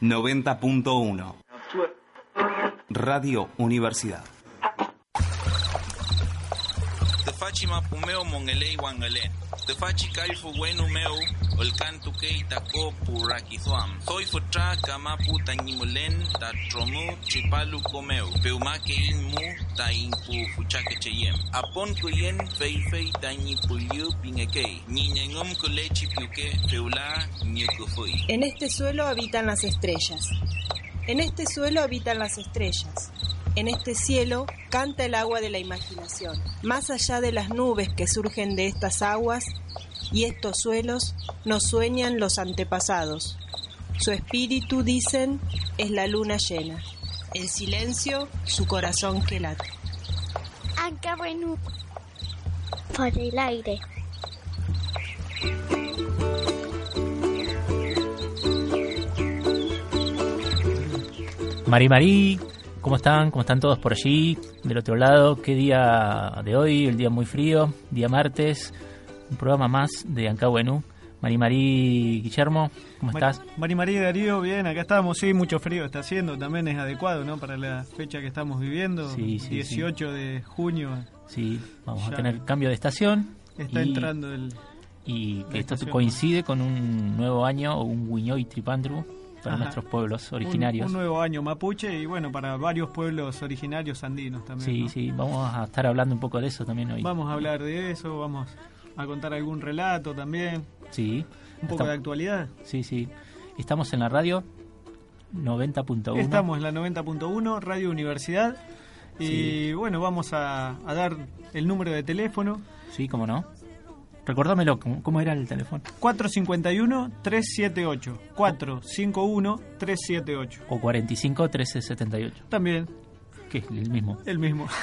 90.1 Radio Universidad. Wangalen. Te fachi kalfu wenu meu olkantu kei tako purakithuam. Soy futra kamapu tanyimulen ta tromu chipalu komeu. Peumake ilmu ta impu fuchake cheyem. Apon kuyen fei fei tanyi pulyu pingekei. Niñengum kulechi piuke feula nyekufui. En este suelo habitan las estrellas. En este suelo habitan las estrellas. En este cielo canta el agua de la imaginación. Más allá de las nubes que surgen de estas aguas y estos suelos, nos sueñan los antepasados. Su espíritu, dicen, es la luna llena. El silencio, su corazón que late. Por el aire. Mari Mari, ¿cómo están? ¿Cómo están todos por allí? Del otro lado, ¿qué día de hoy? El día muy frío, día martes, un programa más de Ancahuenú. Mari Mari Guillermo, ¿cómo estás? Mari María Darío, bien, acá estamos, sí, mucho frío está haciendo, también es adecuado, ¿no? Para la fecha que estamos viviendo, Sí, sí, 18 de junio, Sí, vamos a tener cambio de estación. está y, entrando el... Y que esto estación. coincide con un nuevo año o un Wiñoy Tripandru para Ajá. nuestros pueblos un- originarios. Un, nuevo año mapuche y bueno, para varios pueblos originarios andinos también. sí, ¿no? sí, vamos a estar hablando un poco de eso también hoy. Vamos a hablar de eso, vamos a contar algún relato también, Sí. un poco Estamos- de actualidad. Sí, sí. Estamos en la radio 90.1. Estamos en la 90.1, Radio Universidad. Y Sí. bueno, vamos a, a dar el número de teléfono. Sí, cómo no. Recordámelo, ¿cómo, cómo era el teléfono? 451-378. 451-378. O 45 1378, También, es el mismo. el mismo.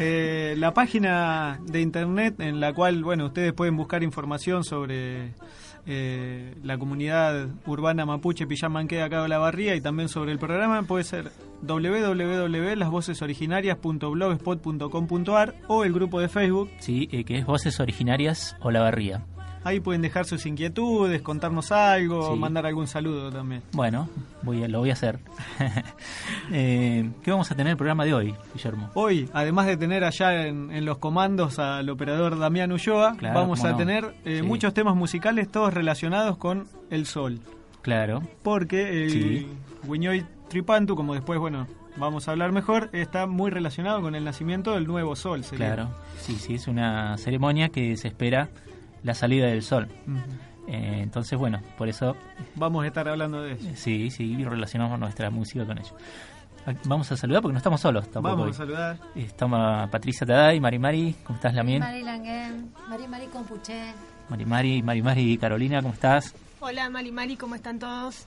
Eh, la página de internet en la cual, bueno, ustedes pueden buscar información sobre eh, la comunidad urbana mapuche Pillamanque de acá de la Barría y también sobre el programa puede ser www.lasvocesoriginarias.blogspot.com.ar o el grupo de Facebook. Sí, eh, que es Voces Originarias o La Barría. Ahí pueden dejar sus inquietudes, contarnos algo, Sí. mandar algún saludo también. Bueno, voy a, lo voy a hacer. Eh, ¿Qué vamos a tener en el programa de hoy, Guillermo? Hoy, además de tener allá en, en los comandos al operador Damián Ulloa, Claro, vamos a no. tener eh, Sí. muchos temas musicales, todos relacionados con el sol. Claro, Porque el Sí. Wiñoy Tripantu, como después, bueno, vamos a hablar mejor, está muy relacionado con el nacimiento del nuevo sol. sería. claro. Sí, sí, es una ceremonia que se espera la salida del sol. Eh, entonces, bueno, por eso Vamos a estar hablando de eso. eh, sí, sí, relacionamos nuestra música con ello. Ah, Vamos a saludar porque no estamos solos tampoco. Vamos hoy. a saludar. Estamos Patricia Taday, Mari Mari, ¿cómo estás, Lamien? Mari Langen, Mari Mari Compuché. Mari Mari, Mari Mari, Carolina, ¿cómo estás? Hola Mali Mali, ¿cómo están todos?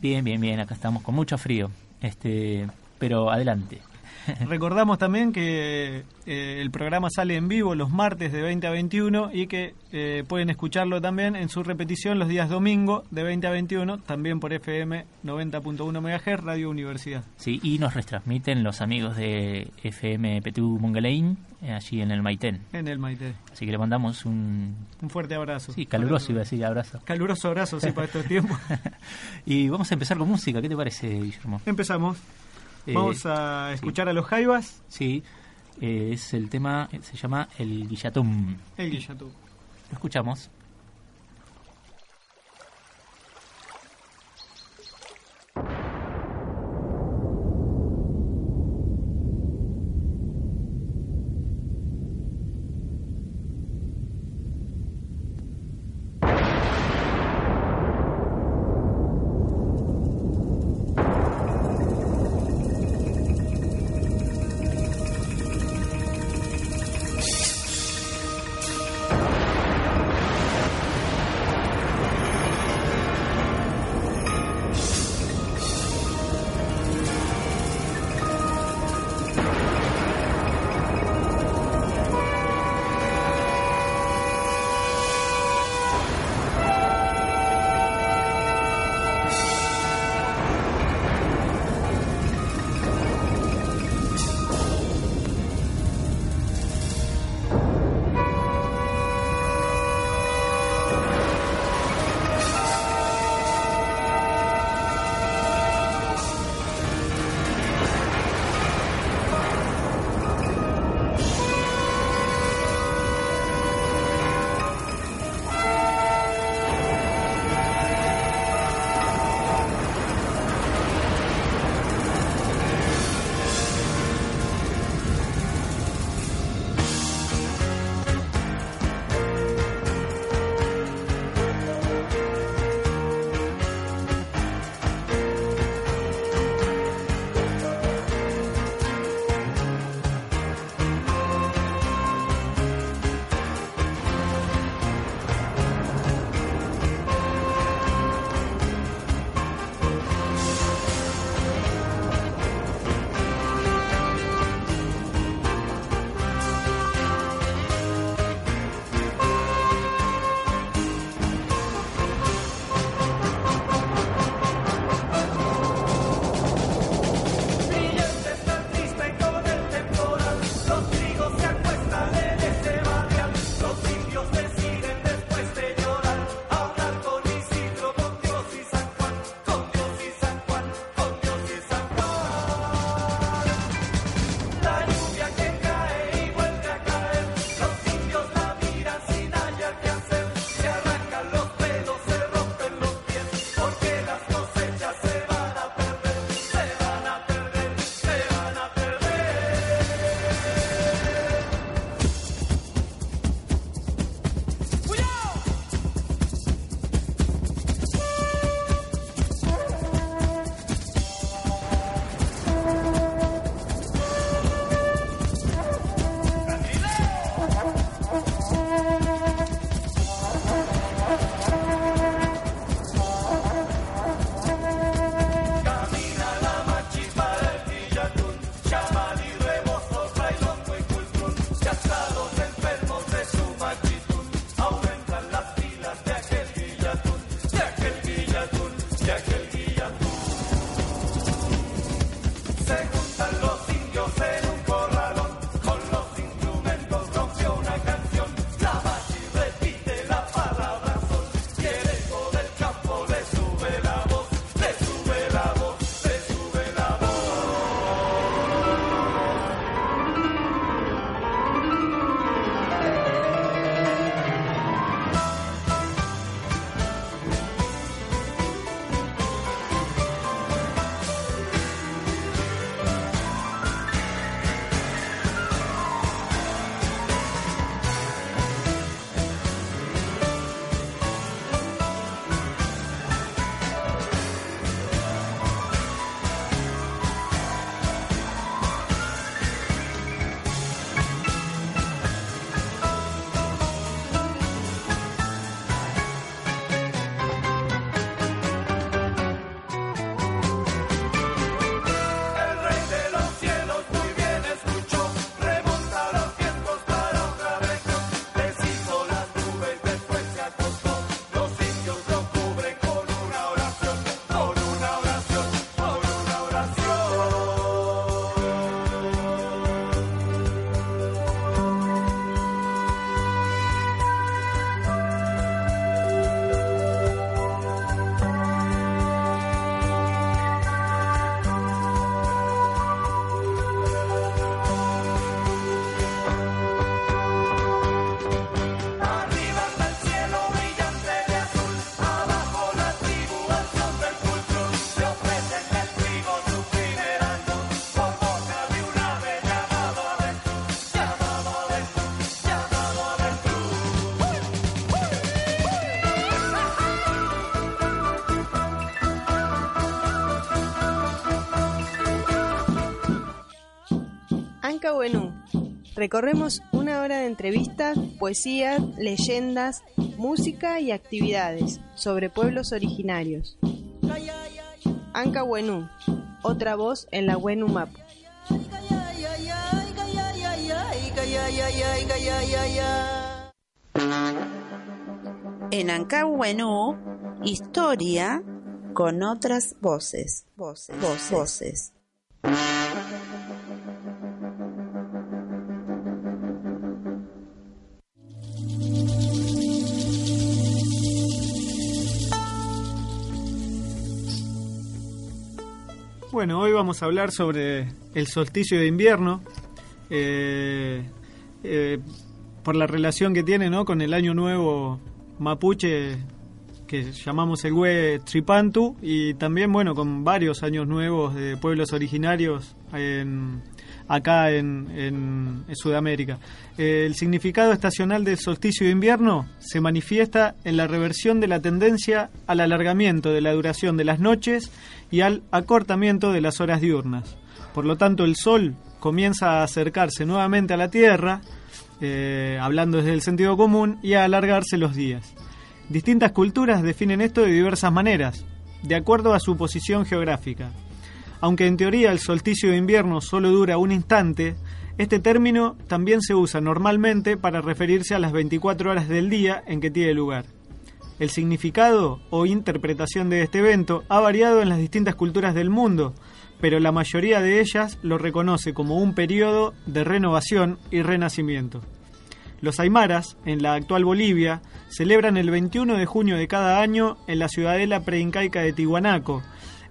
Bien, bien, bien, acá estamos con mucho frío. Este, pero adelante. Recordamos también que eh, el programa sale en vivo los martes de 20 a 21 y que eh, pueden escucharlo también en su repetición los días domingo de 20 a 21, también por FM 90.1 MHz, Radio Universidad. Sí, y nos retransmiten los amigos de FM Petú Mongaleín, eh, allí en el Maitén. En el Maite. Así que le mandamos un Un fuerte abrazo. sí, caluroso, iba a decir, abrazo. Caluroso abrazo, sí, para estos tiempos. y vamos a empezar con música, ¿qué te parece, Guillermo? Empezamos. Eh, Vamos a escuchar a los Jaivas, Sí, eh, es el tema, se llama El Guillatum. el Guillatú. Lo escuchamos. Anca Buenú. Recorremos una hora de entrevistas, poesías, leyendas, música y actividades sobre pueblos originarios. Anca Buenú, otra voz en la Buenu Map. En Ancahuenú, historia con otras voces, voces. voces. Bueno, hoy vamos a hablar sobre el solsticio de invierno, eh, eh, por la relación que tiene ¿no? con el año nuevo mapuche que llamamos el Hue Tripantu y también bueno con varios años nuevos de pueblos originarios en, acá en, en, Sudamérica. Eh, el significado estacional del solsticio de invierno se manifiesta en la reversión de la tendencia al alargamiento de la duración de las noches y al acortamiento de las horas diurnas. Por lo tanto, el Sol comienza a acercarse nuevamente a la Tierra, eh, hablando desde el sentido común, y a alargarse los días. Distintas culturas definen esto de diversas maneras, de acuerdo a su posición geográfica. Aunque en teoría el solsticio de invierno solo dura un instante, este término también se usa normalmente para referirse a las 24 horas del día en que tiene lugar. El significado o interpretación de este evento ha variado en las distintas culturas del mundo, pero la mayoría de ellas lo reconoce como un periodo de renovación y renacimiento. Los aymaras, en la actual Bolivia, celebran el 21 de junio de cada año en la ciudadela preincaica de Tihuanaco,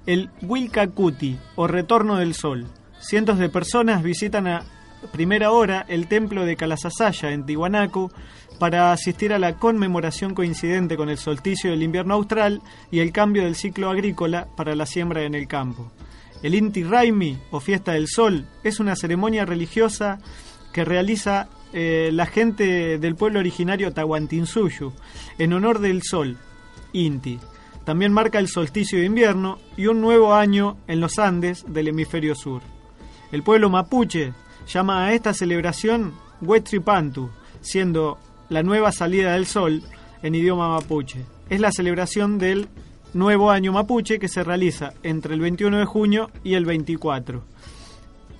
el Wilcacuti o Retorno del Sol. Cientos de personas visitan a primera hora el templo de Calasasaya en Tiwanaku para asistir a la conmemoración coincidente con el solsticio del invierno austral y el cambio del ciclo agrícola para la siembra en el campo. El Inti Raimi o Fiesta del Sol es una ceremonia religiosa que realiza eh, la gente del pueblo originario Tahuantinsuyu en honor del Sol, Inti. También marca el solsticio de invierno y un nuevo año en los Andes del hemisferio sur. El pueblo mapuche llama a esta celebración Huetripantu, siendo la nueva salida del sol en idioma mapuche. Es la celebración del nuevo año mapuche que se realiza entre el 21 de junio y el 24.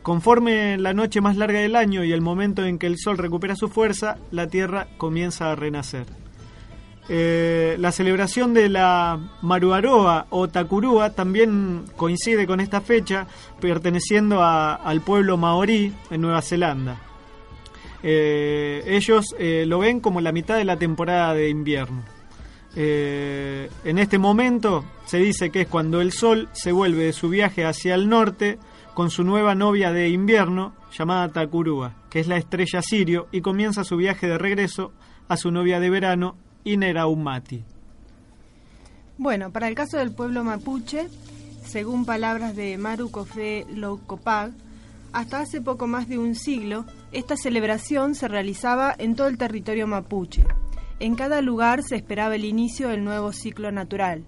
Conforme la noche más larga del año y el momento en que el sol recupera su fuerza, la tierra comienza a renacer. Eh, la celebración de la Maruaroa o Takurua también coincide con esta fecha, perteneciendo al pueblo maorí en Nueva Zelanda. Eh, ellos eh, lo ven como la mitad de la temporada de invierno. en este momento se dice que es cuando el sol se vuelve de su viaje hacia el norte con su nueva novia de invierno llamada Takurua, que es la estrella Sirio, y comienza su viaje de regreso a su novia de verano Ineraumati. Bueno, para el caso del pueblo mapuche, según palabras de Maru Cofé Locopag, hasta hace poco más de un siglo, esta celebración se realizaba en todo el territorio mapuche. En cada lugar se esperaba el inicio del nuevo ciclo natural.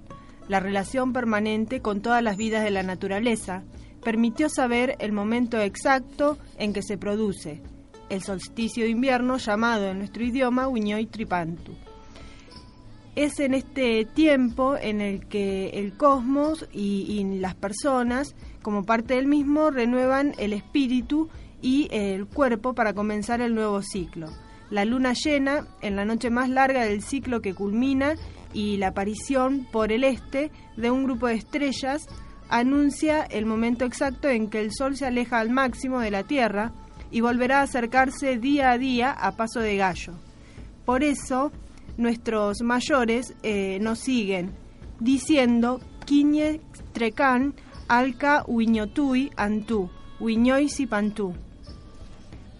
La relación permanente con todas las vidas de la naturaleza permitió saber el momento exacto en que se produce el solsticio de invierno llamado en nuestro idioma Uñoy Tripantu es en este tiempo en el que el cosmos y, las personas, como parte del mismo, renuevan el espíritu y el cuerpo para comenzar el nuevo ciclo. La luna llena, en la noche más larga del ciclo que culmina, y la aparición por el este de un grupo de estrellas anuncia el momento exacto en que el Sol se aleja al máximo de la Tierra y volverá a acercarse día a día a paso de gallo. Por eso, nuestros mayores eh, nos siguen diciendo Quiñe Trecan Alca Huiñotui Antú, Huiñoisi.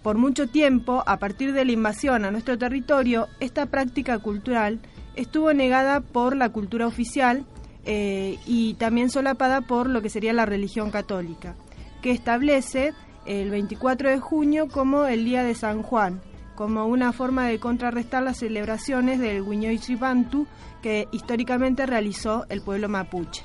Por mucho tiempo, a partir de la invasión a nuestro territorio, esta práctica cultural estuvo negada por la cultura oficial eh, y también solapada por lo que sería la religión católica, que establece el 24 de junio como el Día de San Juan, como una forma de contrarrestar las celebraciones del Huiñoy Chipantu que históricamente realizó el pueblo mapuche.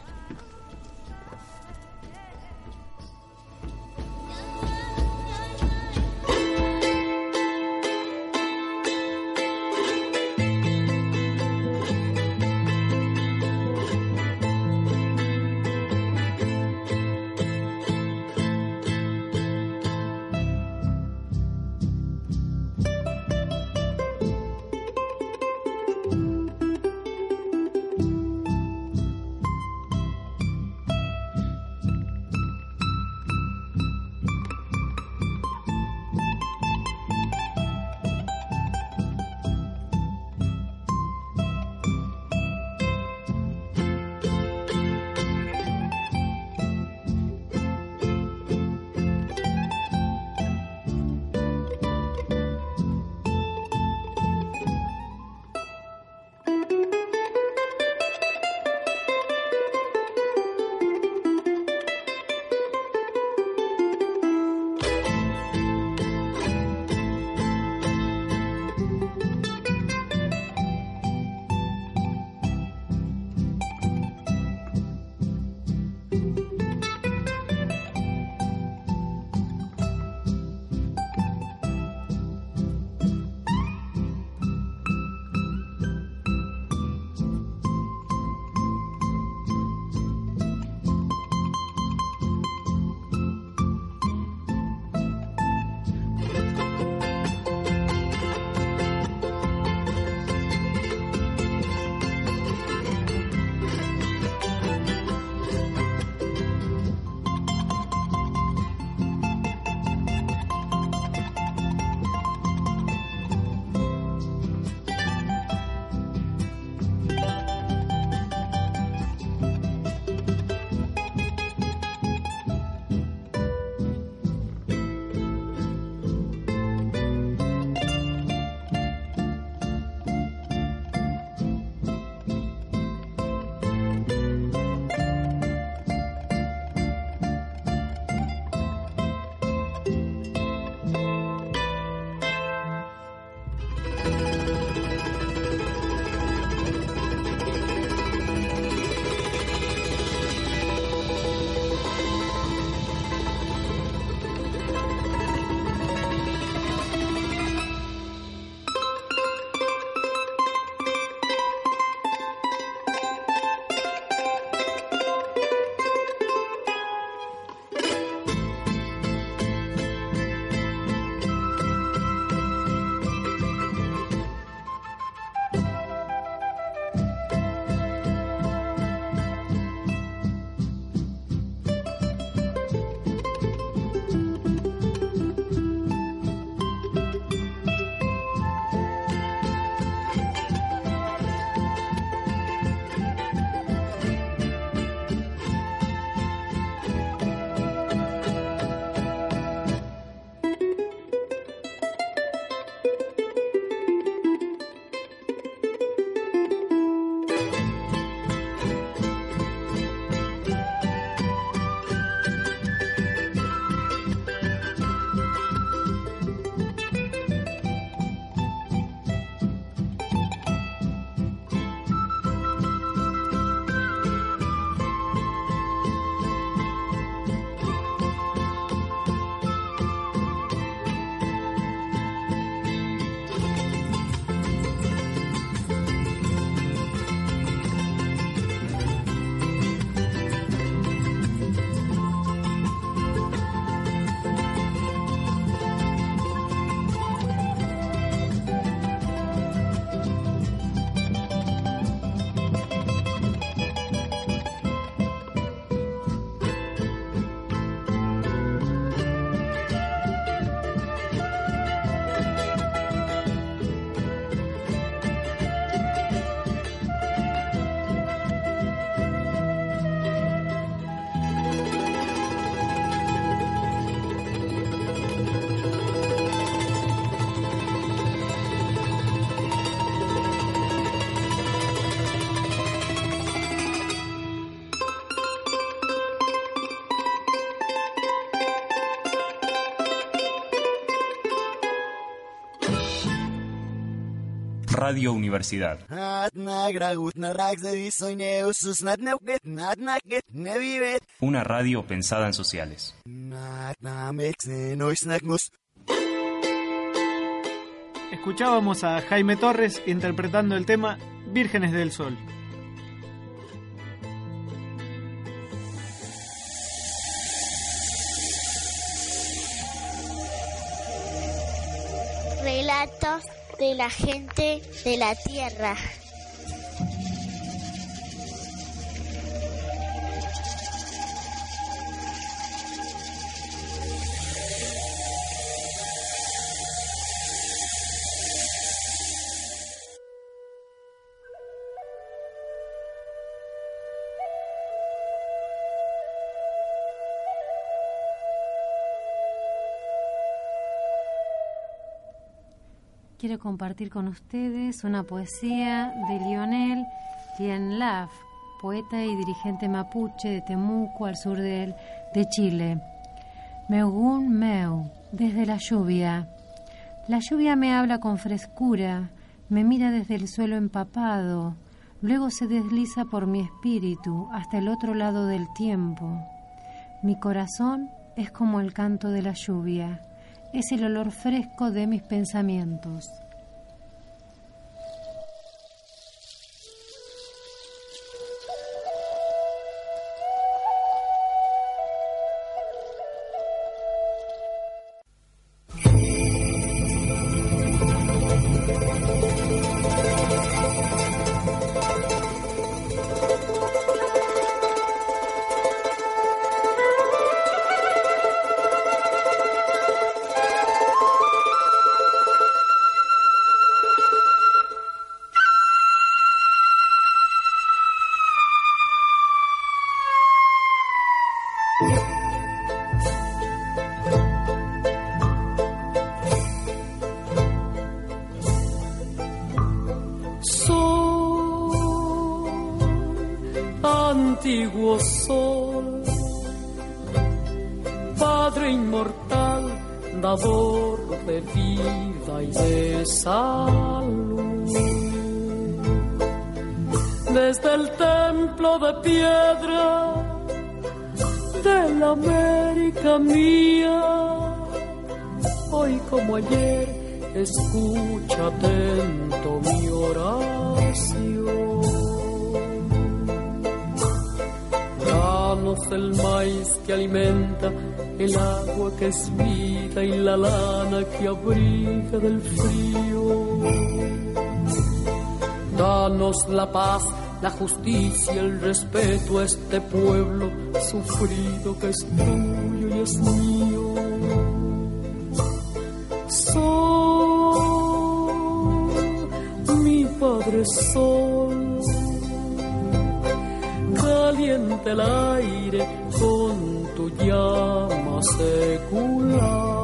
Radio Universidad. Una radio pensada en sociales. Escuchábamos a Jaime Torres interpretando el tema Vírgenes del Sol. Relatos de la gente de la tierra. Quiero compartir con ustedes una poesía de Lionel Laf, poeta y dirigente mapuche de Temuco, al sur de, de Chile. Megun Meu, desde la lluvia. La lluvia me habla con frescura, me mira desde el suelo empapado, luego se desliza por mi espíritu hasta el otro lado del tiempo. Mi corazón es como el canto de la lluvia es el olor fresco de mis pensamientos. Que abriga del frío. Danos la paz, la justicia, el respeto a este pueblo sufrido que es tuyo y es mío. Sol, mi Padre Sol, caliente el aire con tu llama secular.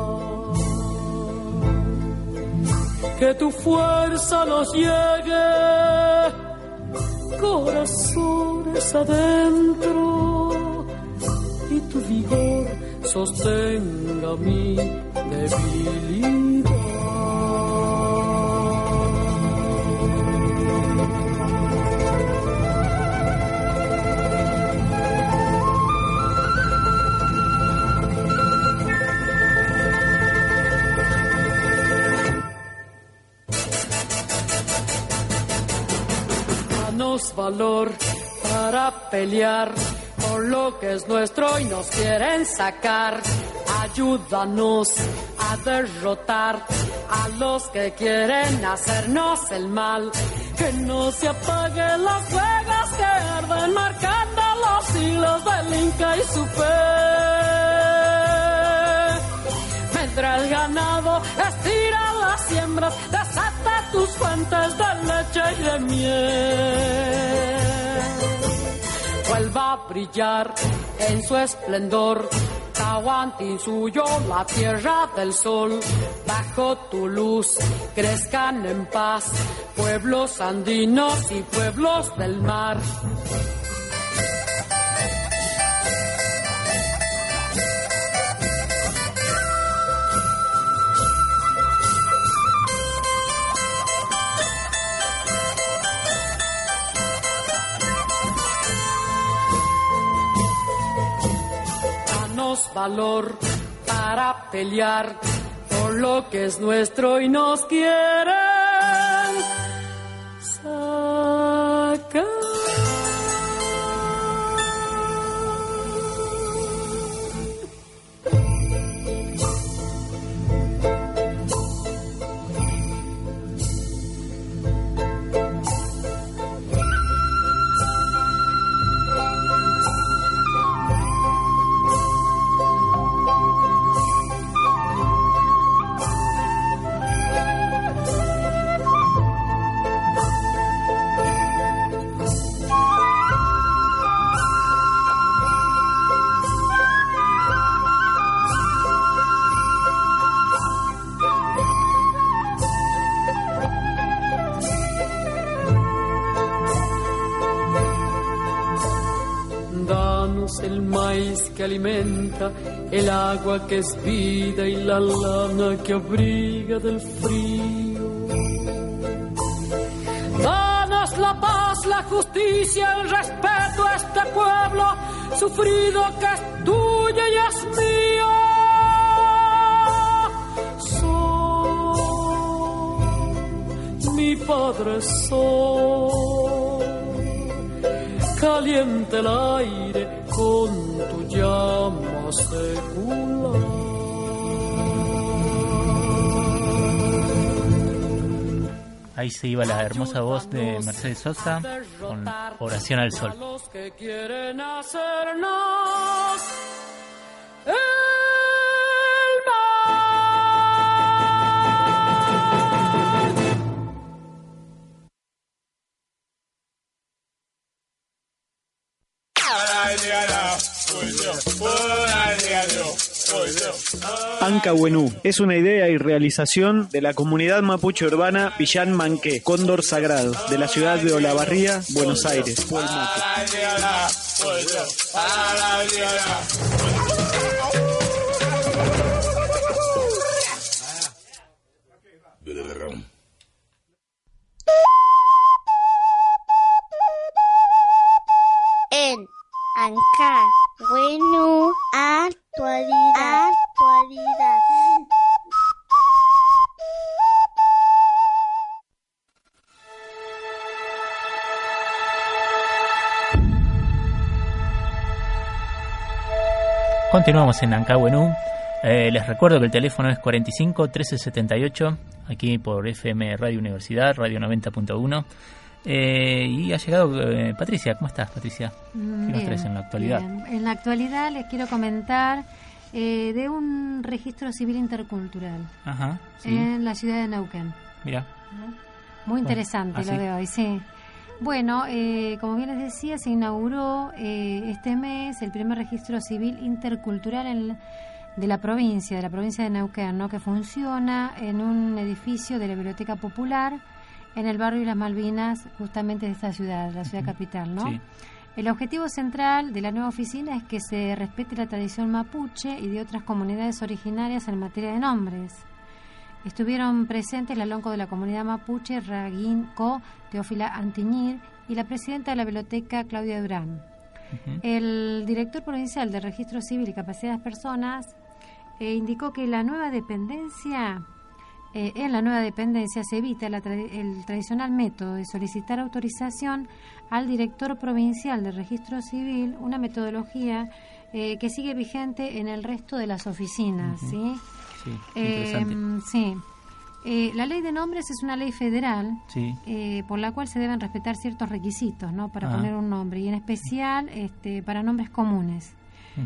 Que tu fuerza nos llegue, corazones adentro, y tu vigor sostenga mi debilidad. Valor para pelear por lo que es nuestro y nos quieren sacar. Ayúdanos a derrotar a los que quieren hacernos el mal. Que no se apaguen las fuegas que arden marcando los siglos del Inca y su fe. El ganado estira las siembras, desata tus fuentes de leche y de miel. Vuelva a brillar en su esplendor. Tahuantin suyo, la tierra del sol, bajo tu luz crezcan en paz pueblos andinos y pueblos del mar. Valor para pelear por lo que es nuestro y nos quieren alimenta, el agua que es vida y la lana que abriga del frío. Danos la paz, la justicia, el respeto a este pueblo sufrido que es tuyo y es mío. Sol, mi Padre Sol caliente el aire Ahí se iba la hermosa voz de Mercedes Sosa con Oración al Sol. Ancahuenú es una idea y realización de la comunidad mapuche urbana Villán Manqué, Cóndor Sagrado, de la ciudad de Olavarría, Buenos Aires. En Anca, bueno, actualidad, actualidad. Continuamos en Ancahuenú. Eh, les recuerdo que el teléfono es 45 1378, aquí por FM Radio Universidad, Radio 90.1. Eh, y ha llegado eh, Patricia. ¿Cómo estás, Patricia? ¿Qué nos traes en la actualidad? bien. En la actualidad les quiero comentar eh, de un registro civil intercultural Ajá, sí. en la ciudad de Neuquén. Mira, Muy interesante ¿ah, lo de hoy, sí. Bueno, eh, como bien les decía, se inauguró eh, este mes el primer registro civil intercultural en- de la provincia, de la provincia de Neuquén, ¿no? que funciona en un edificio de la Biblioteca Popular en el barrio de las Malvinas, justamente de esta ciudad, la ciudad capital. ¿no? sí. El objetivo central de la nueva oficina es que se respete la tradición mapuche y de otras comunidades originarias en materia de nombres. Estuvieron presentes la lonco de la comunidad mapuche, Raguín Co, Teófila Antiñir, y la presidenta de la biblioteca, Claudia Durán. El director provincial de Registro Civil y Capacidad de las Personas eh, indicó que la nueva dependencia, eh, en la nueva dependencia se evita la tra- el tradicional método de solicitar autorización al director provincial de Registro Civil, una metodología eh, que sigue vigente en el resto de las oficinas. ¿sí? Sí, Eh, interesante. sí. Eh, la ley de nombres es una ley federal Sí, eh, por la cual se deben respetar ciertos requisitos ¿no? para Ah. poner un nombre y en especial este, para nombres comunes.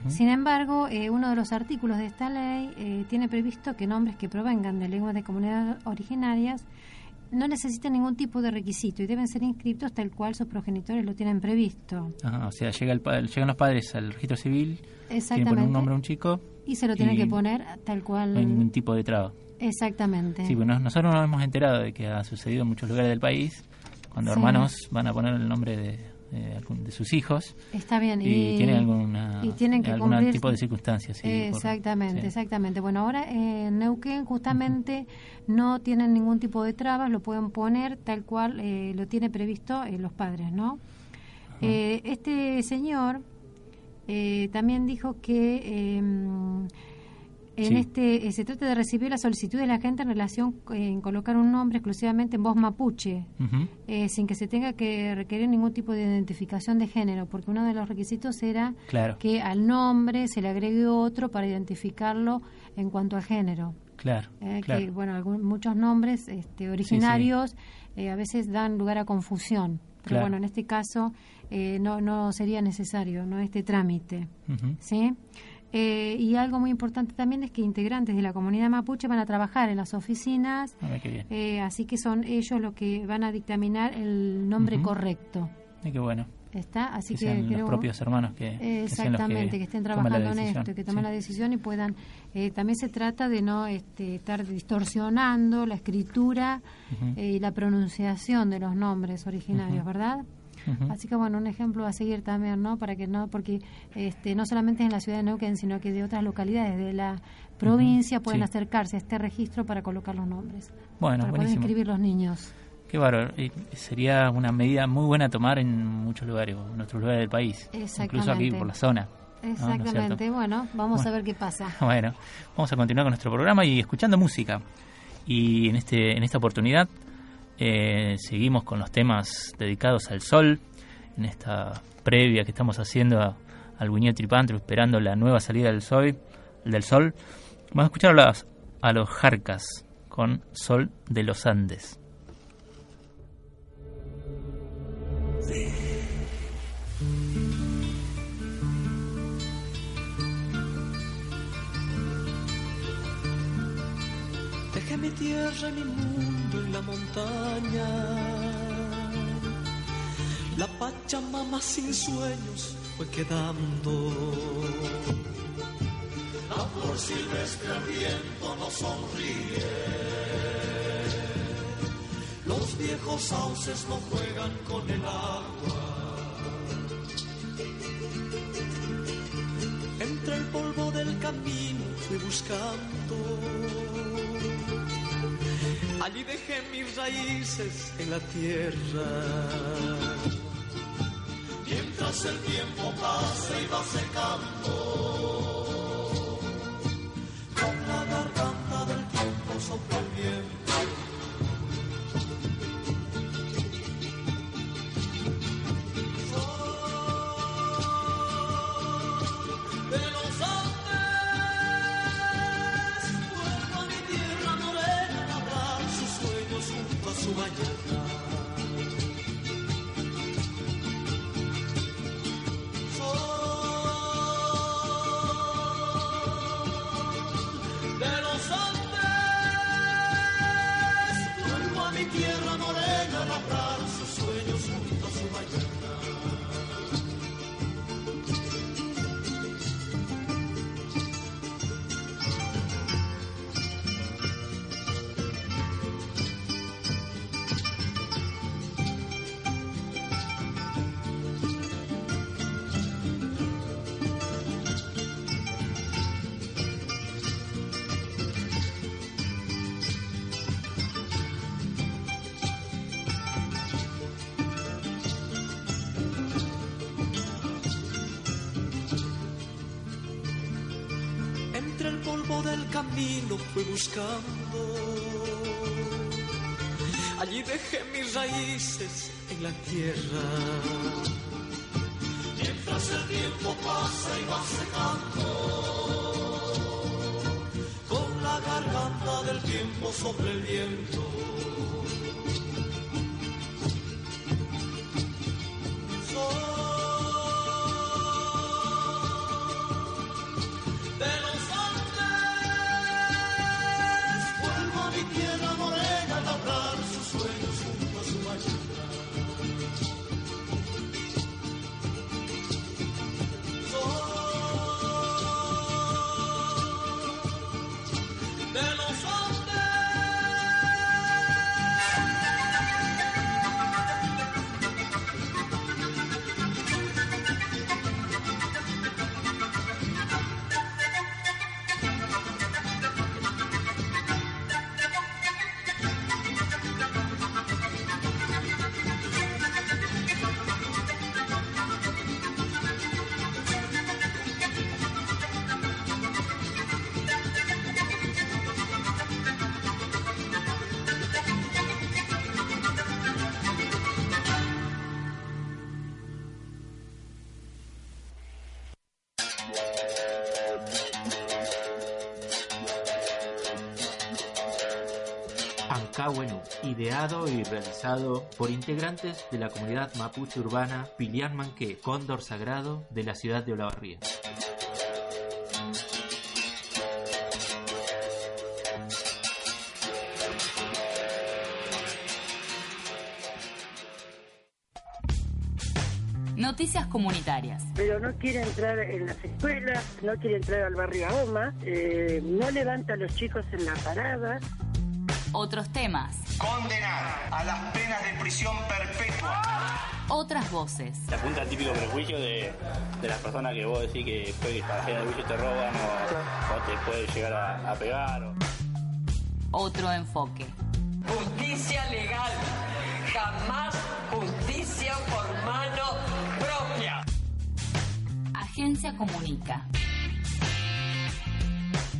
Sin embargo, eh, uno de los artículos de esta ley eh, tiene previsto que nombres que provengan de lenguas de comunidades originarias no necesitan ningún tipo de requisito y deben ser inscritos tal cual sus progenitores lo tienen previsto. Ajá, o sea, llega el llegan los padres al registro civil, tienen que poner Exactamente. un nombre a un chico, Y se lo tienen que poner tal cual. no hay ningún tipo de traba. Exactamente. Sí, bueno, nosotros nos hemos enterado de que ha sucedido en muchos lugares del país, cuando Sí. hermanos van a poner el nombre de, de algún- de sus hijos Está bien. y, tienen alguna, y tienen que algún cumplir- tipo de circunstancias. sí, por- exactamente, sí. exactamente. Bueno, ahora en Neuquén justamente no tienen ningún tipo de trabas, lo pueden poner tal cual eh, lo tiene previsto eh, los padres, ¿no? Eh, este señor eh, también dijo que em, en Sí. este eh, se trata de recibir la solicitud de la gente en relación en colocar un nombre exclusivamente en voz mapuche, eh, sin que se tenga que requerir ningún tipo de identificación de género, porque uno de los requisitos era Claro. que al nombre se le agregue otro para identificarlo en cuanto al género. Claro, Eh, claro. que bueno algún- muchos nombres este, originarios eh, a veces dan lugar a confusión pero Claro. bueno en este caso eh, no no sería necesario no este trámite sí Eh, y algo muy importante también es que integrantes de la comunidad mapuche van a trabajar en las oficinas A ver qué bien. eh, así que son ellos los que van a dictaminar el nombre correcto Ay, qué bueno. está así que que, sean los propios hermanos que, que sean los Exactamente, que, estén trabajando en esto, que tomen Sí. la decisión y puedan. eh, también se trata de no este, estar distorsionando la escritura eh, y la pronunciación de los nombres originarios. ¿verdad? Así que bueno, un ejemplo a seguir también, ¿no? Para que no, porque este, no solamente en la ciudad de Neuquén, sino que de otras localidades de la provincia pueden sí. acercarse a este registro para colocar los nombres, Bueno, para poder buenísimo. inscribir los niños. Qué bárbaro. Sería una medida muy buena a tomar en muchos lugares, en nuestros lugares del país. Incluso aquí por la zona. Exactamente, bueno, vamos Bueno. a ver qué pasa. Bueno, vamos a continuar con nuestro programa y escuchando música. Y en este en esta oportunidad eh, seguimos con los temas dedicados al sol, en esta previa que estamos haciendo al Buñuel Tripantro, esperando la nueva salida del sol. Del sol. Vamos a escuchar a, los Jarcas con Sol de los Andes. Dejé mi tierra mi mundo la montaña. La Pachamama sin sueños fue quedando. La flor silvestre al viento no sonríe. Los viejos sauces no juegan con el agua. Entre el polvo del camino fui buscando. Allí dejé mis raíces en la tierra. Mientras el tiempo pasa y va secando. Buscando. Allí dejé mis raíces en la tierra. Mientras el tiempo pasa y va secando. Con la garganta del tiempo sobre el viento. Realizado por integrantes de la comunidad mapuche urbana Pilián Manqué, Cóndor Sagrado de la ciudad de Olavarría. Noticias comunitarias. Pero no quiere entrar en las escuelas, no quiere entrar al barrio Ahoma, eh, no levanta a los chicos en la parada. Otros temas. Condenar a las penas de prisión perpetua. Otras voces. Se apunta al típico prejuicio de, de las personas que vos decís que para el bicho te roban o, o te puede llegar a, a pegar. O... Otro enfoque. Justicia legal, jamás justicia por mano propia. Agencia Comunica.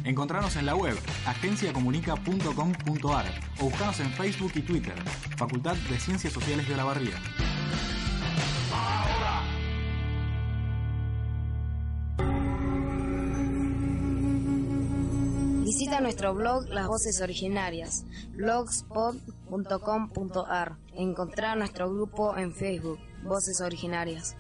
Encontrarnos en la web agenciacomunica.com.ar o buscarnos en Facebook y Twitter, Facultad de Ciencias Sociales de Olavarría. Visita nuestro blog Las Voces Originarias, blogspot.com.ar. Encontrar nuestro grupo en Facebook, Voces Originarias.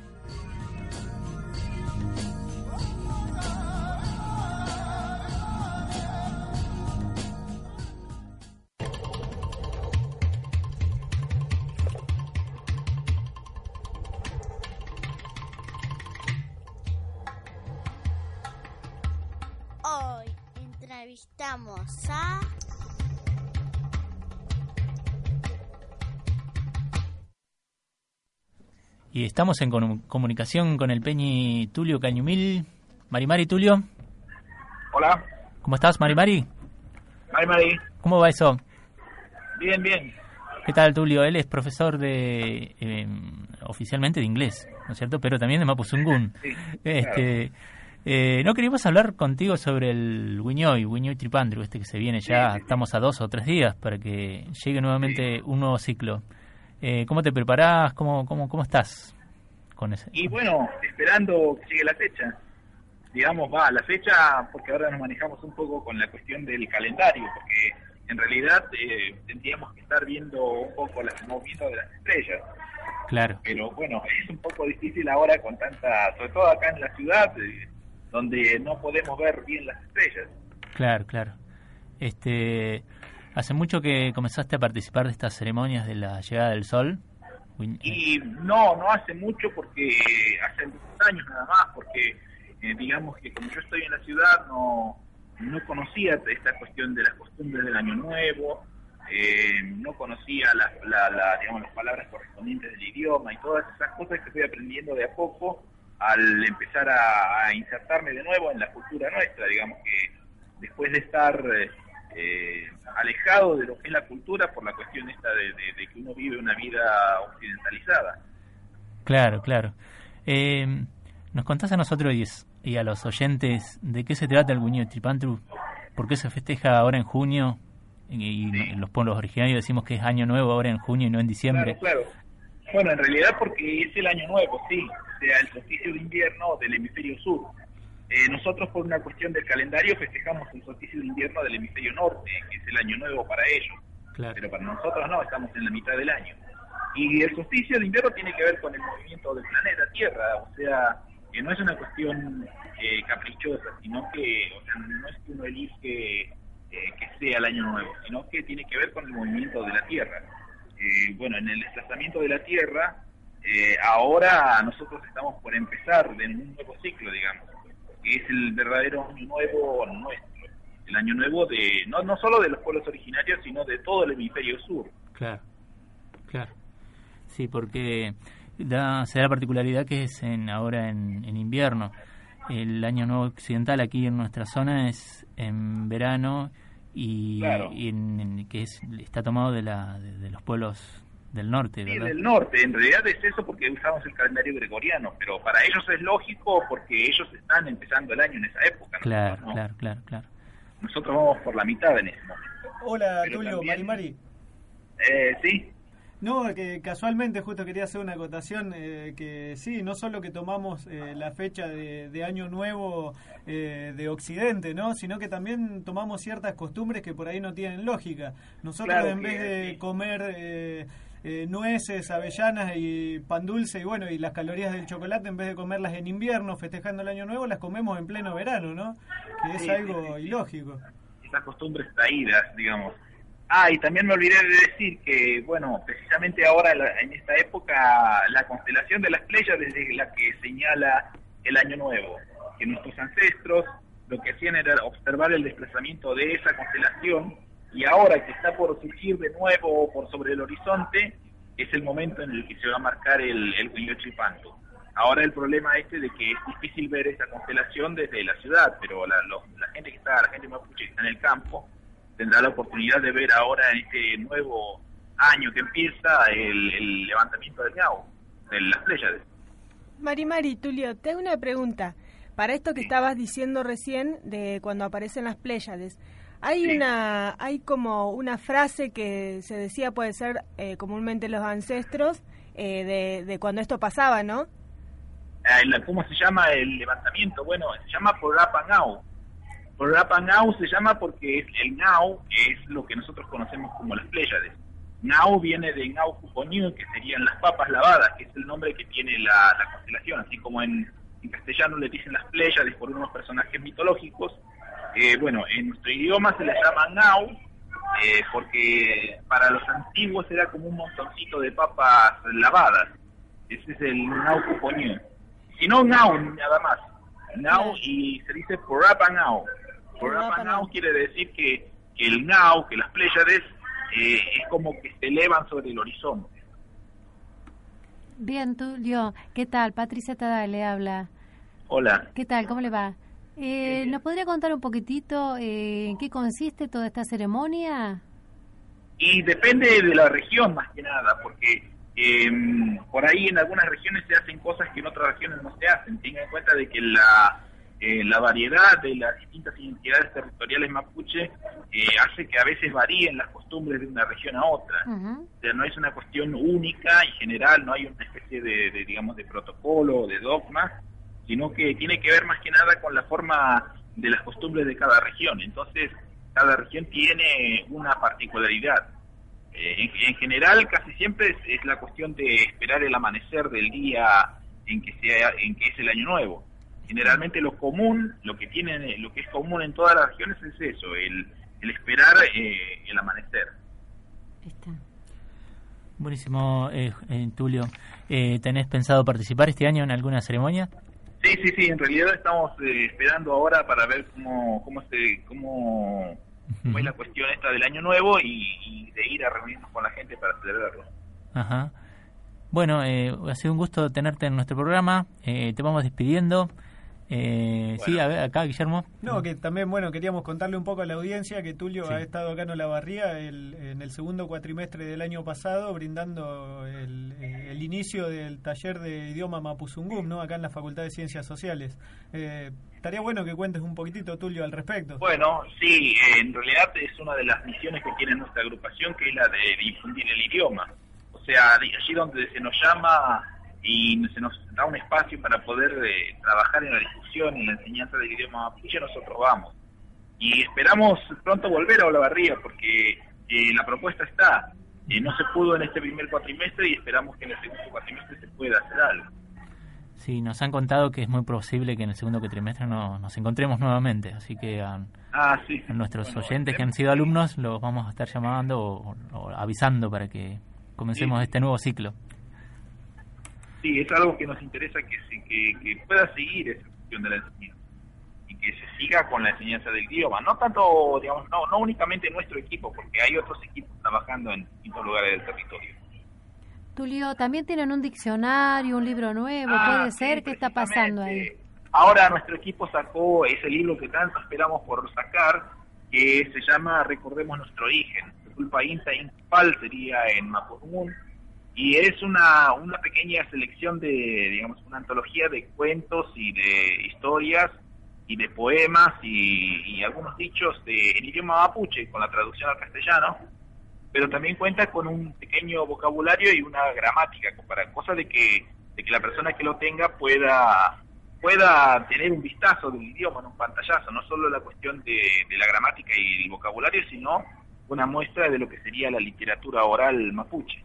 Y estamos en comu- comunicación con el Peñi Tulio Cañumil. Marimari Tulio, Hola, ¿cómo estás Marimari? Mari Mari. ¿Cómo va eso? Bien, bien. ¿Qué tal Tulio? Él es profesor de eh, oficialmente de inglés, ¿no es cierto? Pero también de Mapuzungún. Sí, este, eh, no queríamos hablar contigo sobre el Wiñoy, Wiñoy Tripandru, este que se viene ya, estamos a dos o tres días para que llegue nuevamente un nuevo ciclo. Eh, ¿Cómo te preparás? ¿Cómo, cómo, cómo estás con ese? Y bueno, esperando que llegue la fecha. Digamos, va, la fecha, porque ahora nos manejamos un poco con la cuestión del calendario, porque en realidad eh, tendríamos que estar viendo un poco el movimiento de las estrellas. Claro. Pero bueno, es un poco difícil ahora con tanta, sobre todo acá en la ciudad, eh, donde no podemos ver bien las estrellas. Claro, claro. Este, ¿Hace mucho que comenzaste a participar de estas ceremonias de la llegada del sol? Y no, no hace mucho porque hace algunos años nada más, porque eh, digamos que como yo estoy en la ciudad no, no conocía esta cuestión de las costumbres del año nuevo, eh, no conocía la, la, la, digamos, las palabras correspondientes del idioma y todas esas cosas que fui aprendiendo de a poco al empezar a, a insertarme de nuevo en la cultura nuestra, digamos que después de estar eh, eh, alejado de lo que es la cultura por la cuestión esta de, de- de que uno vive una vida occidentalizada. Claro, claro. Eh, ¿Nos contás a nosotros y, a los oyentes de qué se trata el Wiñoy Tripantru? ¿Por qué se festeja ahora en junio? Y, los pueblos originarios decimos que es año nuevo ahora en junio y no en diciembre. Claro, claro. Bueno, en realidad porque es el año nuevo, sí, o sea, el solsticio de invierno del hemisferio sur. Eh, nosotros por una cuestión del calendario festejamos el solsticio de invierno del hemisferio norte, que es el año nuevo para ellos. Claro. Pero para nosotros no, estamos en la mitad del año. Y el solsticio de invierno tiene que ver con el movimiento del planeta Tierra, o sea, que no es una cuestión eh, caprichosa, sino que, o sea, no es que uno elige eh, que sea el año nuevo, sino que tiene que ver con el movimiento de la Tierra. Eh, bueno, en el desplazamiento de la Tierra, eh, ahora nosotros estamos por empezar en un nuevo ciclo, digamos, que es el verdadero año nuevo nuestro, el año nuevo de no, no solo de los pueblos originarios, sino de todo el hemisferio sur. Claro, claro. Sí, porque da, se da la particularidad que es en, ahora en, en invierno. El año nuevo occidental aquí en nuestra zona es en verano y, Claro. y en, en- que es, está tomado de, la, de, de los pueblos del norte, Sí, ¿verdad? del norte, en realidad es eso porque usamos el calendario gregoriano, pero para ellos es lógico porque ellos están empezando el año en esa época. ¿no? Claro, ¿no? claro, claro, claro. Nosotros vamos por la mitad en ese momento. Hola, Pero Tulio, también- Mari Mari. Eh, sí, No, que casualmente justo quería hacer una acotación eh, que sí, no solo que tomamos eh, la fecha de, de Año Nuevo eh, de Occidente, ¿no? Sino que también tomamos ciertas costumbres que por ahí no tienen lógica. Nosotros Claro en que vez de comer eh, nueces, avellanas y pan dulce y bueno, y las calorías del chocolate, en vez de comerlas en invierno festejando el Año Nuevo, las comemos en pleno verano, ¿no? Que es Sí, algo ilógico. esas costumbres traídas, digamos. Ah, y también me olvidé de decir que, bueno, precisamente ahora, en esta época, la constelación de las Pléyades es la que señala el Año Nuevo. Que nuestros ancestros lo que hacían era observar el desplazamiento de esa constelación y ahora que está por surgir de nuevo por sobre el horizonte, es el momento en el que se va a marcar el, el Huillochipanto. Ahora el problema este de que es difícil ver esa constelación desde la ciudad, pero la, los- la gente que está, la gente mapuche que está en el campo, tendrá la oportunidad de ver ahora en este nuevo año que empieza el, el levantamiento del Ñao, de las Pléyades. Mari Mari, Tulio, te hago una pregunta. Para esto que estabas diciendo recién de cuando aparecen las Pléyades, hay una, hay como una frase que se decía puede ser eh, comúnmente los ancestros eh, de, de cuando esto pasaba, ¿no? La- ¿Cómo se llama el levantamiento? Bueno, se llama Porrapa Ngao. Porrapa Ngao se llama porque es, el Ngao es lo que nosotros conocemos como las Pléyades. Ngao viene de Ngao Kuponyu, que serían las papas lavadas, que es el nombre que tiene la, la constelación, así como en, en castellano le dicen las Pléyades por unos personajes mitológicos. Eh, bueno, en nuestro idioma se le llama Ngao, eh, porque para los antiguos era como un montoncito de papas lavadas. Ese es el Ngao Kuponyu. Si no, Ngao, nada más. Ngao y se dice Porapa Ngao. Porapa Ngao quiere decir que, que el Ngao, que las Pléyades, eh, es como que se elevan sobre el horizonte. Bien, Tulio, ¿qué tal? Patricia Tada le habla. Hola. ¿Qué tal? ¿Cómo le va? Eh, ¿Nos podría contar un poquitito eh, en qué consiste toda esta ceremonia? Y depende de la región más que nada, porque eh, por ahí en algunas regiones se hacen cosas que en otras regiones no se hacen. Tengan en cuenta de que la, eh, la variedad de las distintas identidades territoriales mapuche eh, hace que a veces varíen las costumbres de una región a otra. O sea, no es una cuestión única y general, no hay una especie de, de, digamos, de protocolo o de dogma, sino que tiene que ver más que nada con la forma de las costumbres de cada región. Entonces, cada región tiene una particularidad. Eh, en, en general, casi siempre es, es la cuestión de esperar el amanecer del día en que sea, en que es el año nuevo. Generalmente lo común, lo que tienen, lo que es común en todas las regiones es eso, el, el esperar eh, el amanecer. Buenísimo, eh, eh, Tulio. Eh, ¿Tenés pensado participar este año en alguna ceremonia? Sí, sí, sí. En realidad estamos eh, esperando ahora para ver cómo cómo se cómo, cómo es la cuestión esta del año nuevo y, y de ir a reunirnos con la gente para celebrarlo. Ajá. Bueno, eh, ha sido un gusto tenerte en nuestro programa. Eh, te vamos despidiendo. Eh, Sí, a ver, acá, Guillermo. No, que también, bueno, queríamos contarle un poco a la audiencia que Tulio Sí. ha estado acá en Olavarría el, en el segundo cuatrimestre del año pasado brindando el, eh, el inicio del taller de idioma Mapuzungum, ¿no? Acá en la Facultad de Ciencias Sociales. Eh, estaría bueno que cuentes un poquitito, Tulio, al respecto. Bueno, sí, eh, en realidad es una de las misiones que tiene nuestra agrupación, que es la de difundir el idioma. O sea, allí donde se nos llama y se nos da un espacio para poder eh, trabajar en la discusión y en la enseñanza del idioma mapuche, nosotros vamos. Y esperamos pronto volver a Olavarría, porque eh, la propuesta está. Eh, no se pudo en este primer cuatrimestre y esperamos que en el segundo cuatrimestre se pueda hacer algo. Sí, nos han contado que es muy posible que en el segundo trimestre no, nos encontremos nuevamente. Así que a, Ah, sí. a nuestros oyentes que han sido alumnos los vamos a estar llamando o, o avisando para que comencemos Sí. este nuevo ciclo. Sí, es algo que nos interesa que, se, que, que pueda seguir esa cuestión de la enseñanza y que se siga con la enseñanza del idioma. No tanto, digamos, no, no únicamente nuestro equipo, porque hay otros equipos trabajando en distintos lugares del territorio. Tulio, también tienen un diccionario, un libro nuevo, Ah, puede sí, ser, ¿qué está pasando ahí? Ahora nuestro equipo sacó ese libro que tanto esperamos por sacar, que se llama Recordemos nuestro origen. Culpa Inta Impal sería en Mapudungun. Y es una, una pequeña selección de, digamos, una antología de cuentos y de historias y de poemas y, y algunos dichos de, idioma mapuche con la traducción al castellano pero también cuenta con un pequeño vocabulario y una gramática, para cosa de que, de que la persona que lo tenga pueda pueda tener un vistazo del idioma en un pantallazo, no solo la cuestión de, de la gramática y el vocabulario, sino una muestra de lo que sería la literatura oral mapuche.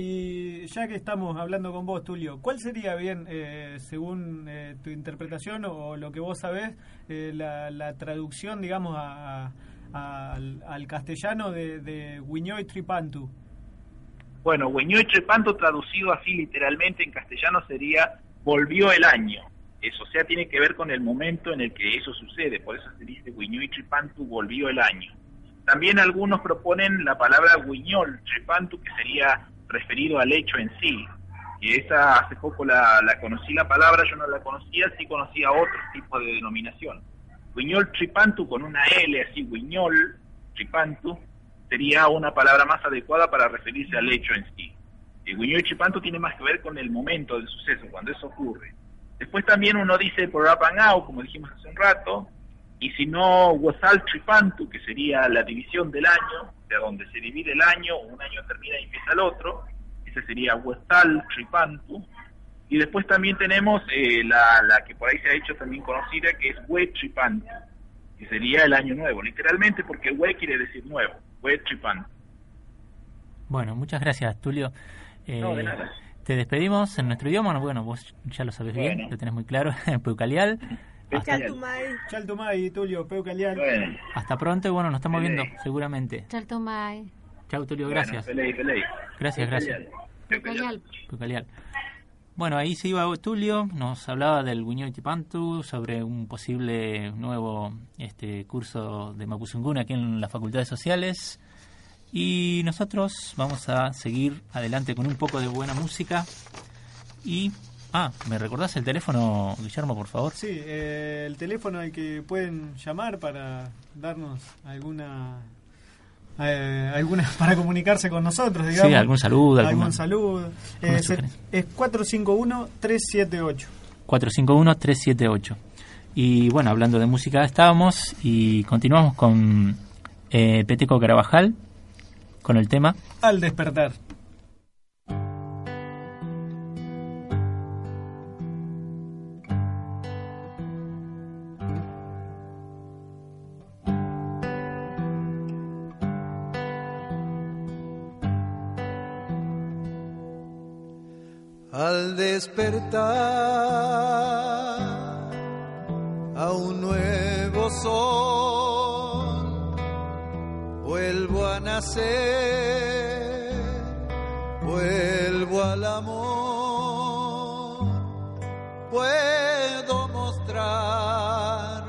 Y ya que estamos hablando con vos, Tulio, ¿cuál sería bien, eh, según eh, tu interpretación o lo que vos sabés, eh, la, traducción, digamos, a, al, castellano de, de Guiñoy Tripantu? Bueno, Hueñó y Trepanto traducido así literalmente en castellano sería volvió el año. Eso, o sea, tiene que ver con el momento en el que eso sucede, por eso se dice Huiñó y Tripantu volvió el año. También algunos proponen la palabra Huiñol Tripantu, que sería referido al hecho en sí. Y esa hace poco la, conocí la palabra, yo no la conocía, sí conocía otro tipo de denominación. Huiñol Tripantu con una L así, Huiñol Tripantu, sería una palabra más adecuada para referirse al hecho en sí. El Guiñol Tripantu tiene más que ver con el momento del suceso, cuando eso ocurre. Después también uno dice por Rapangao, como dijimos hace un rato, y si no, Huasal Tripantu, que sería la división del año, de donde se divide el año, un año termina y empieza el otro, ese sería Huasal Tripantu. Y después también tenemos eh, la, la que por ahí se ha hecho también conocida, que es Hue Tripantu, que sería el año nuevo, literalmente porque Hue quiere decir nuevo, Hue Tripantu. Bueno, muchas gracias, Tulio. Eh, No, de nada. Te despedimos en nuestro idioma. Bueno, vos ya lo sabes bien, lo tenés muy claro. Peucalial. Hasta, Chaltumay, Tulio, Peucalial. hasta pronto y bueno, nos estamos Pelé. viendo seguramente. Chaltomay. Chau, Tulio, Bueno, gracias. pelé, pelé. Gracias, gracias. Peucalial. Peucalial. Bueno, ahí se iba Tulio, nos hablaba del Guiñol Tipantu, sobre un posible nuevo este curso de Mapuzungún aquí en las Facultades Sociales. Y nosotros vamos a seguir adelante con un poco de buena música. Y. Ah, ¿me recordás el teléfono, Guillermo, por favor? Sí, eh, el teléfono al que pueden llamar para darnos alguna eh, alguna para comunicarse con nosotros, digamos. Sí, algún saludo, Algún alguna- saludo. Eh, es 451-378. 451-378. Y bueno, hablando de música estábamos y continuamos con eh, Peteco Carabajal, con el tema Al despertar. Despertar a un nuevo sol, vuelvo a nacer, vuelvo al amor, puedo mostrar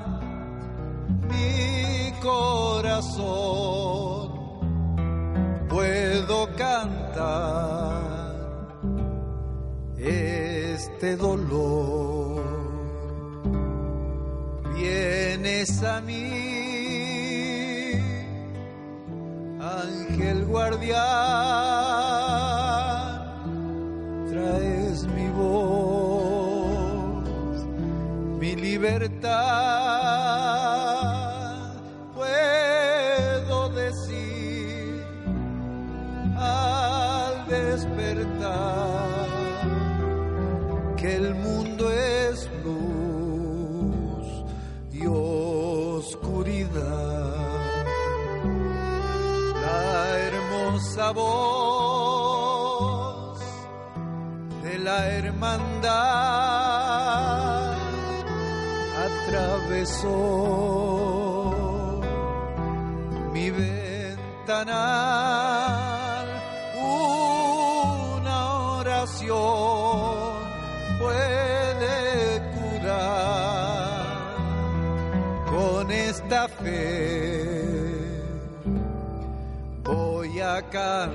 mi corazón, este dolor. Vienes a mí, ángel guardián, traes mi voz, mi libertad. Voz de la hermandad atravesó mi ventanal voy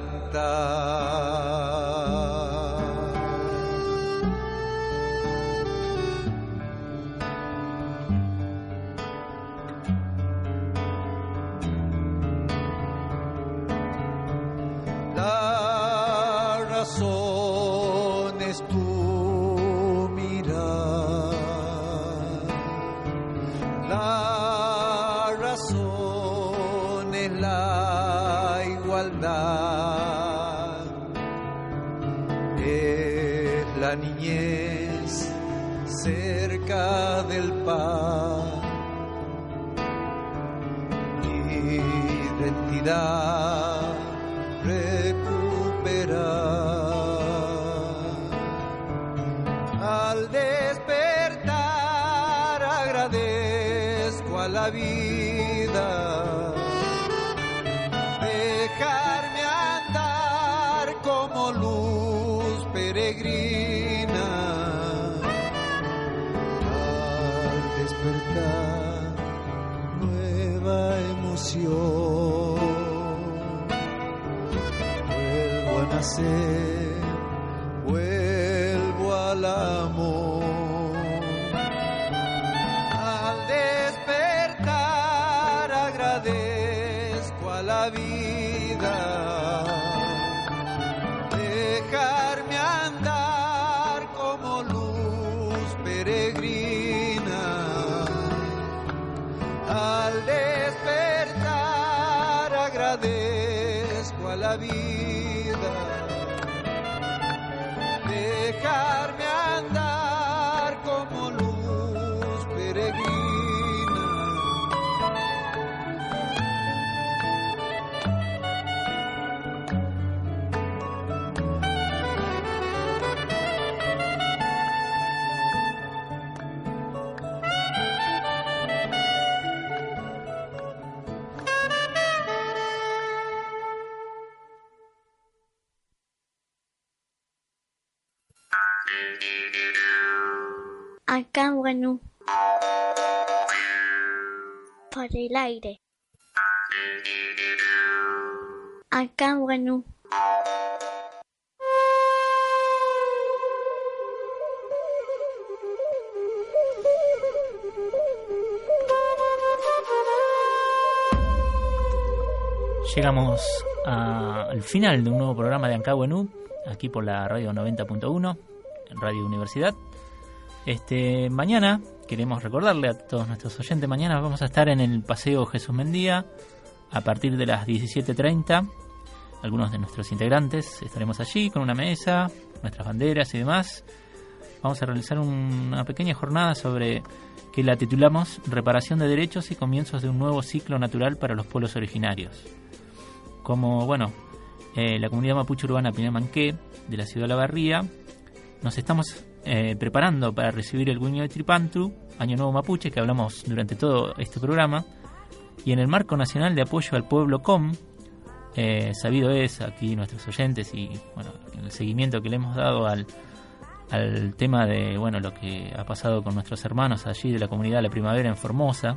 la vida. Dejarme andar como luz peregrina. Al despertar nueva emoción. Vuelvo a nacer bueno. Por el aire. Acá, bueno. Llegamos al final de un nuevo programa de Ancahuenú, aquí por la radio 90.1, Radio Universidad. Este, mañana queremos recordarle a todos nuestros oyentes, mañana vamos a estar en el Paseo Jesús Mendía a partir de las 17.30. Algunos de nuestros integrantes estaremos allí con una mesa, nuestras banderas y demás. Vamos a realizar un- una pequeña jornada sobre que la titulamos Reparación de Derechos y Comienzos de un Nuevo Ciclo Natural para los Pueblos Originarios como bueno eh, la comunidad mapuche urbana Pinamanqué de la ciudad de La Barría nos estamos eh, preparando para recibir el Guiño de Tripantru, Año Nuevo Mapuche, que hablamos durante todo este programa, y en el marco nacional de apoyo al pueblo COM, eh, sabido es aquí nuestros oyentes y bueno el seguimiento que le hemos dado al, al tema de bueno lo que ha pasado con nuestros hermanos allí de la comunidad de la primavera en Formosa,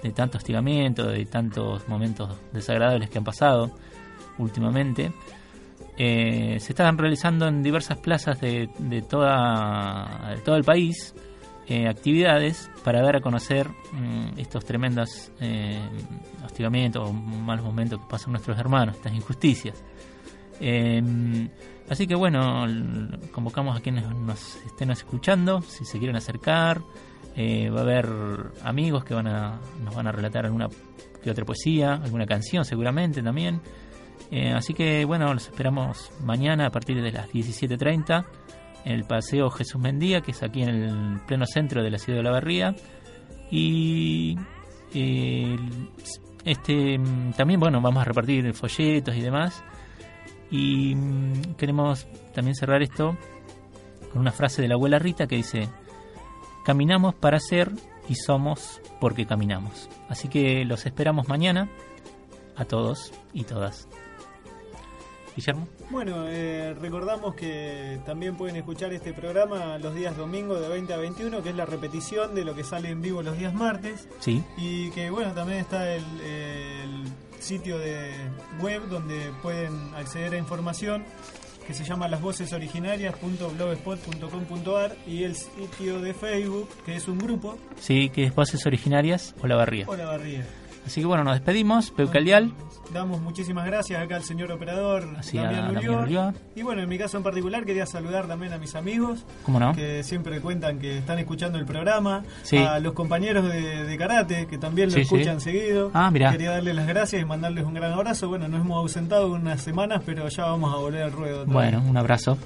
de tanto hostigamiento, de tantos momentos desagradables que han pasado últimamente. Eh, se están realizando en diversas plazas de, de toda, todo el país eh, actividades para dar a conocer mm, estos tremendos eh, hostigamientos o malos momentos que pasan nuestros hermanos, estas injusticias. Eh, así que bueno, convocamos a quienes nos estén escuchando, si se quieren acercar. eh, va a haber amigos que van a, nos van a relatar alguna que otra poesía, alguna canción seguramente también. Eh, así que bueno, los esperamos mañana a partir de las 17.30 en el Paseo Jesús Mendía, que es aquí en el pleno centro de la ciudad de La Barría. Y eh, este también, bueno, vamos a repartir folletos y demás. Y mm, queremos también cerrar esto con una frase de la abuela Rita que dice, caminamos para ser y somos porque caminamos. Así que los esperamos mañana a todos y todas. Guillermo. Bueno, eh, recordamos que también pueden escuchar este programa los días domingos de 20 a 21, que es la repetición de lo que sale en vivo los días martes. Sí. Y que bueno, también está el, el sitio de web donde pueden acceder a información que se llama lasvocesoriginarias.blogspot.com.ar y el sitio de Facebook, que es un grupo, Sí, que es Voces Originarias o La Barría. Hola Barría. Así que bueno, nos despedimos. Peucalial. Damos muchísimas gracias acá al señor operador Así, a Damián Ulloa. Y bueno, en mi caso en particular quería saludar también a mis amigos ¿Cómo no? que siempre cuentan que están escuchando el programa, Sí. a los compañeros de, de karate que también lo Sí, sí. escuchan seguido. Ah, mirá. Quería darles las gracias y mandarles un gran abrazo. Bueno, nos hemos ausentado unas semanas, pero ya vamos a volver al ruedo. otra Bueno, un abrazo.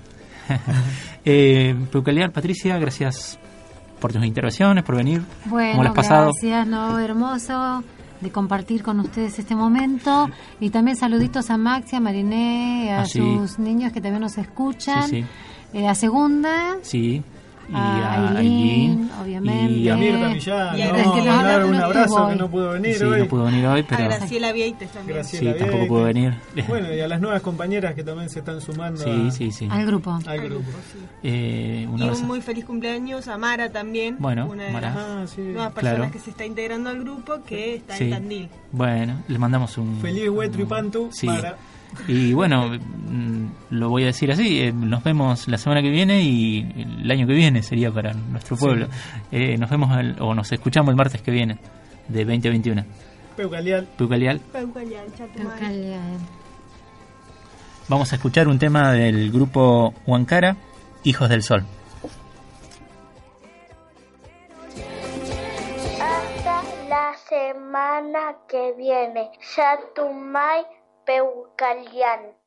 eh, Peucaliar, Patricia, gracias por tus intervenciones, por venir. Bueno, ¿Cómo has pasado? gracias, no, hermoso de compartir con ustedes este momento y también saluditos a Maxi, a Mariné, a Ah, sí. sus niños que también nos escuchan, Sí, sí. Eh, a Segunda, Sí. Y a a Aileen, obviamente. y a Mirta Millán, Y a no, Graciela mandar un abrazo que no pudo venir Sí, hoy. no pudo venir hoy, pero A Graciela Vieites también. Graciela sí, tampoco pudo venir. Bueno, y a las nuevas compañeras que también se están sumando Sí, a- sí, sí. Al grupo. al grupo. Eh, un Y un muy feliz cumpleaños a Mara también. Bueno, una de Mara. las Ah, sí. nuevas personas Claro. que se está integrando al grupo que está Sí. en Tandil. Bueno, le mandamos un... Feliz Huetro y Pantu Sí. para Y bueno, mm, lo voy a decir así, eh, nos vemos la semana que viene y el año que viene sería para nuestro pueblo. Eh, nos vemos el- o nos escuchamos el martes que viene, de 20 a 21. Peucalial. Peucalial. Peucalial. Vamos a escuchar un tema del grupo Huancara, Hijos del Sol. Hasta la semana que viene. peu callant.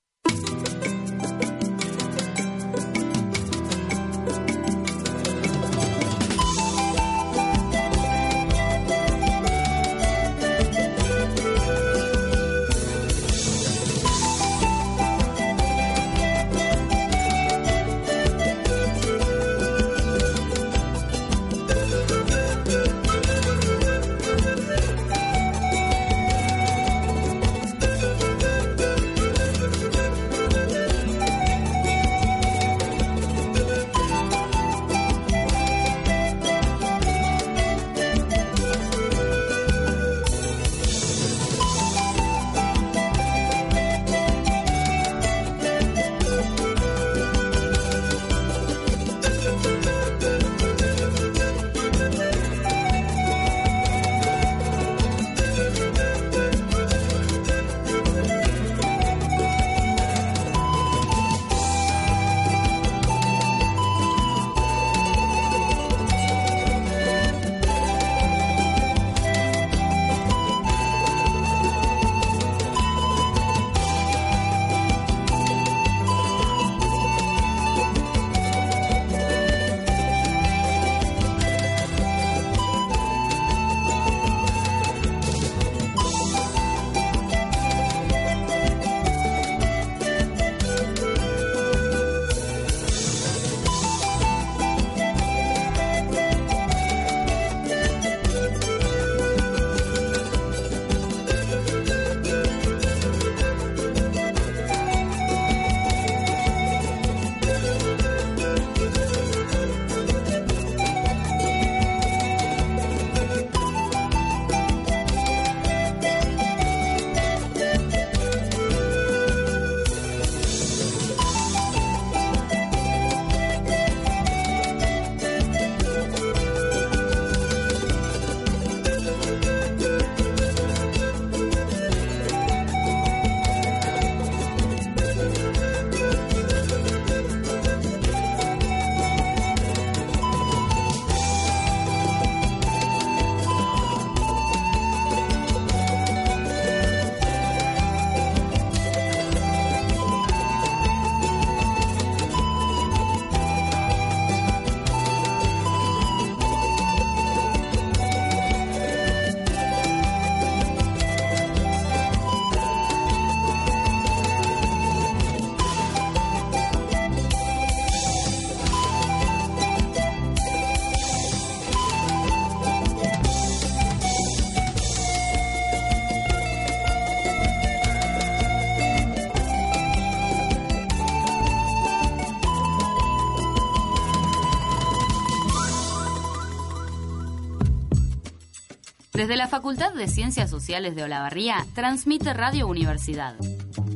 Desde la Facultad de Ciencias Sociales de Olavarría, transmite Radio Universidad.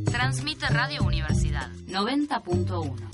Transmite Radio Universidad 90.1.